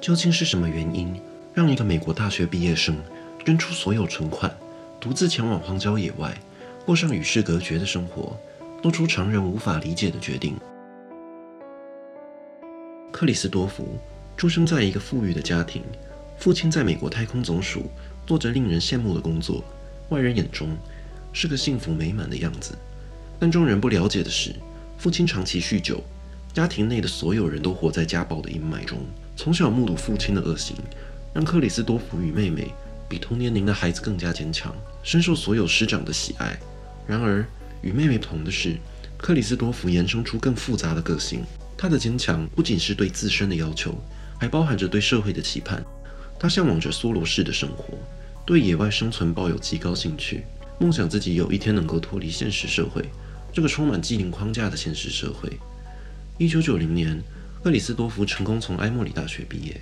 究竟是什么原因，让一个美国大学毕业生捐出所有存款，独自前往荒郊野外，过上与世隔绝的生活，做出常人无法理解的决定？克里斯多福出生在一个富裕的家庭，父亲在美国太空总署做着令人羡慕的工作，外人眼中是个幸福美满的样子。但众人不了解的是，父亲长期酗酒，家庭内的所有人都活在家暴的阴霾中。从小目睹父亲的恶行，让克里斯多福与妹妹比同年龄的孩子更加坚强，深受所有师长的喜爱。然而，与妹妹不同的是，克里斯多福衍生出更复杂的个性。他的坚强不仅是对自身的要求，还包含着对社会的期盼。他向往着梭罗式的生活，对野外生存抱有极高兴趣，梦想自己有一天能够脱离现实社会。这个充满既定框架的现实社会。一九九零年，克里斯多福成功从埃默里大学毕业，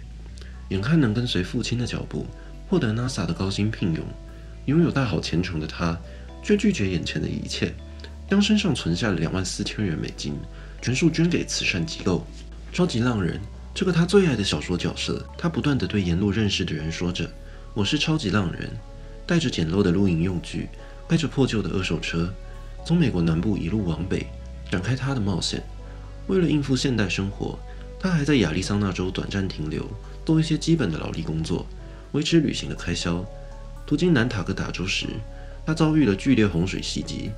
眼看能跟随父亲的脚步，获得 NASA 的高薪聘用，拥有大好前程的他，却拒绝眼前的一切，将身上存下的两万四千元美金全数捐给慈善机构。超级浪人，这个他最爱的小说角色，他不断地对沿路认识的人说着：“我是超级浪人。”带着简陋的露营用具，开着破旧的二手车。从美国南部一路往北展开他的冒险。为了应付现代生活，他还在亚利桑那州短暂停留，做一些基本的劳力工作，维持旅行的开销。途经南塔克达州时，他遭遇了剧烈洪水袭击，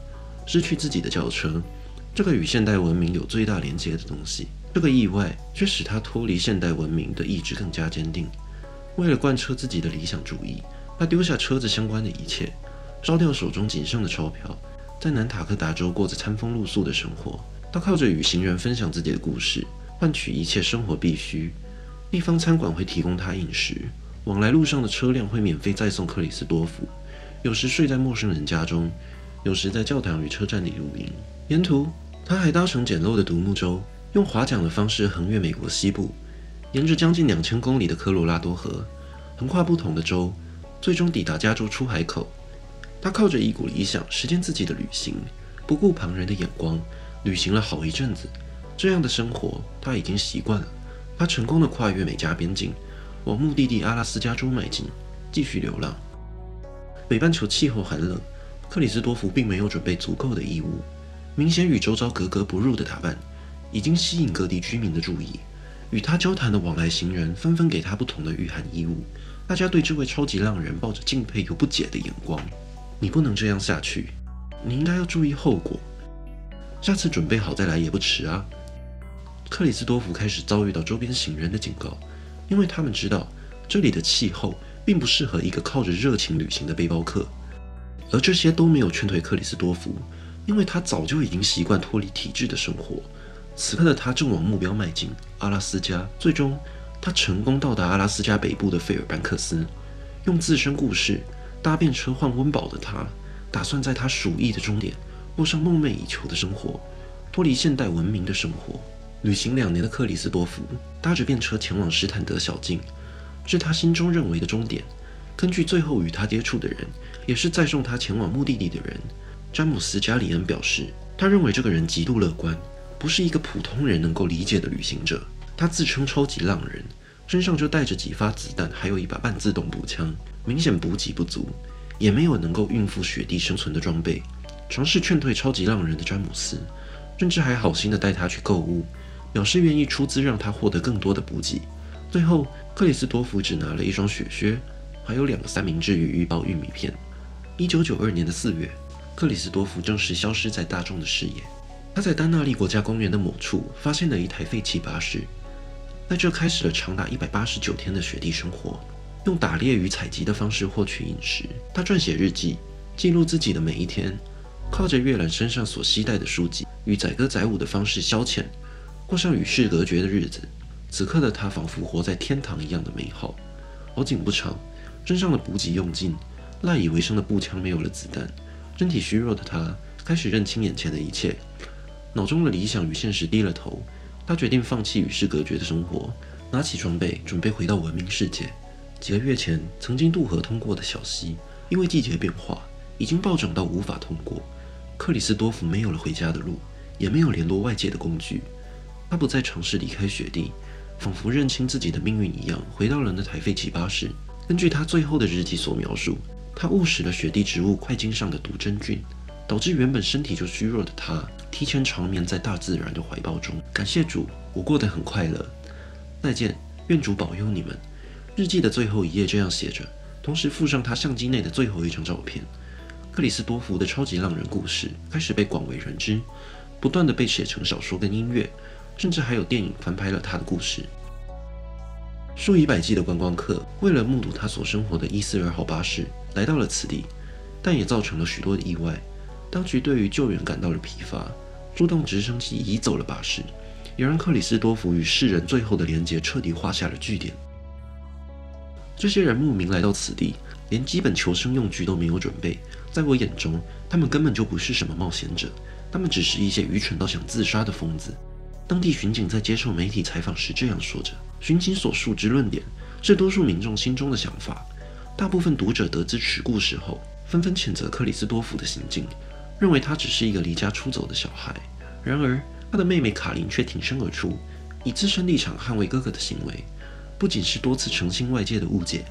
失去自己的轿车，这个与现代文明有最大连接的东西。这个意外却使他脱离现代文明的意志更加坚定。为了贯彻自己的理想主义，他丢下车子相关的一切，烧掉手中仅剩的钞票。在南塔克达州过着餐风露宿的生活，他靠着与行人分享自己的故事，换取一切生活必需。地方餐馆会提供他饮食，往来路上的车辆会免费载送克里斯多福。有时睡在陌生人家中，有时在教堂与车站里露营。沿途，他还搭乘简陋的独木舟，用划桨的方式横越美国西部，沿着将近两千公里的科罗拉多河，横跨不同的州，最终抵达加州出海口。他靠着一股理想实践自己的旅行，不顾旁人的眼光，旅行了好一阵子。这样的生活他已经习惯了。他成功的跨越美加边境，往目的地阿拉斯加州迈进，继续流浪。北半球气候寒冷，克里斯多福并没有准备足够的衣物，明显与周遭格格不入的打扮，已经吸引各地居民的注意。与他交谈的往来行人纷纷给他不同的御寒衣物，大家对这位超级浪人抱着敬佩又不解的眼光。你不能这样下去，你应该要注意后果。下次准备好再来也不迟啊。克里斯多福开始遭遇到周边行人的警告，因为他们知道这里的气候并不适合一个靠着热情旅行的背包客。而这些都没有劝退克里斯多福，因为他早就已经习惯脱离体制的生活。此刻的他正往目标迈进——阿拉斯加。最终，他成功到达阿拉斯加北部的费尔班克斯，用自身故事。搭便车换温饱的他，打算在他鼠疫的终点过上梦寐以求的生活，脱离现代文明的生活。旅行两年的克里斯多夫搭着便车前往史坦德小径，是他心中认为的终点。根据最后与他接触的人，也是载送他前往目的地的人，詹姆斯·加里恩表示，他认为这个人极度乐观，不是一个普通人能够理解的旅行者。他自称超级浪人，身上就带着几发子弹，还有一把半自动步枪。明显补给不足，也没有能够应付雪地生存的装备。尝试劝退超级浪人的詹姆斯，甚至还好心的带他去购物，表示愿意出资让他获得更多的补给。最后，克里斯多福只拿了一双雪靴，还有两个三明治与一包玉米片。一九九二年的四月，克里斯多福正式消失在大众的视野。他在丹纳利国家公园的某处发现了一台废弃巴士，在这开始了长达一百八十九天的雪地生活。用打猎与采集的方式获取饮食。他撰写日记，记录自己的每一天，靠着阅览身上所携带的书籍与载歌载舞的方式消遣，过上与世隔绝的日子。此刻的他仿佛活在天堂一样的美好。好景不长，身上的补给用尽，赖以为生的步枪没有了子弹，身体虚弱的他开始认清眼前的一切，脑中的理想与现实低了头。他决定放弃与世隔绝的生活，拿起装备，准备回到文明世界。几个月前，曾经渡河通过的小溪，因为季节变化，已经暴涨到无法通过。克里斯多福没有了回家的路，也没有联络外界的工具。他不再尝试离开雪地，仿佛认清自己的命运一样，回到了那台废弃巴士。根据他最后的日记所描述，他误食了雪地植物块茎上的毒真菌，导致原本身体就虚弱的他提前长眠在大自然的怀抱中。感谢主，我过得很快乐。再见，愿主保佑你们。日记的最后一页这样写着，同时附上他相机内的最后一张照片。克里斯多福的超级浪人故事开始被广为人知，不断地被写成小说跟音乐，甚至还有电影翻拍了他的故事。数以百计的观光客为了目睹他所生活的一四二号巴士来到了此地，但也造成了许多的意外。当局对于救援感到了疲乏，出动直升机移走了巴士，也让克里斯多福与世人最后的连结彻底画下了句点。这些人慕名来到此地，连基本求生用具都没有准备。在我眼中，他们根本就不是什么冒险者，他们只是一些愚蠢到想自杀的疯子。当地巡警在接受媒体采访时这样说着：“巡警所述之论点是多数民众心中的想法。大部分读者得知此故事后，纷纷谴责克里斯多福的行径，认为他只是一个离家出走的小孩。然而，他的妹妹卡琳却挺身而出，以自身立场捍卫哥哥的行为。”不仅是多次澄清外界的误解，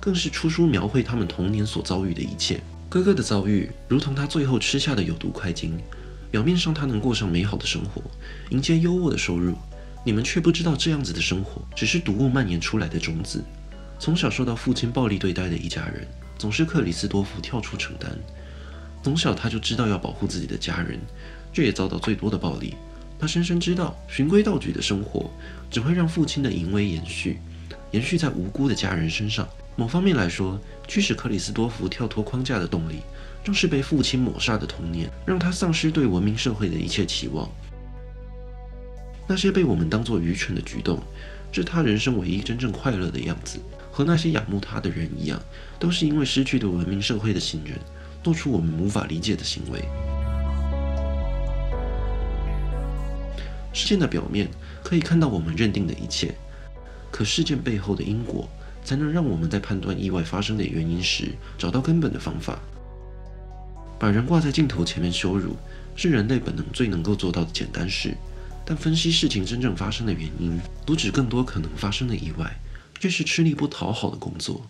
更是出书描绘他们童年所遭遇的一切。哥哥的遭遇如同他最后吃下的有毒块茎，表面上他能过上美好的生活，迎接优渥的收入，你们却不知道这样子的生活只是毒物蔓延出来的种子。从小受到父亲暴力对待的一家人，总是克里斯多夫跳出承担。从小他就知道要保护自己的家人，却也遭到最多的暴力。他深深知道循规蹈矩的生活只会让父亲的淫威延续。延续在无辜的家人身上。某方面来说，驱使克里斯多福跳脱框架的动力，正是被父亲抹杀的童年，让他丧失对文明社会的一切期望。那些被我们当作愚蠢的举动，是他人生唯一真正快乐的样子。和那些仰慕他的人一样，都是因为失去对文明社会的信任，做出我们无法理解的行为。事件的表面可以看到我们认定的一切。可事件背后的因果，才能让我们在判断意外发生的原因时，找到根本的方法。把人挂在镜头前面羞辱，是人类本能最能够做到的简单事。但分析事情真正发生的原因，阻止更多可能发生的意外，却是吃力不讨好的工作。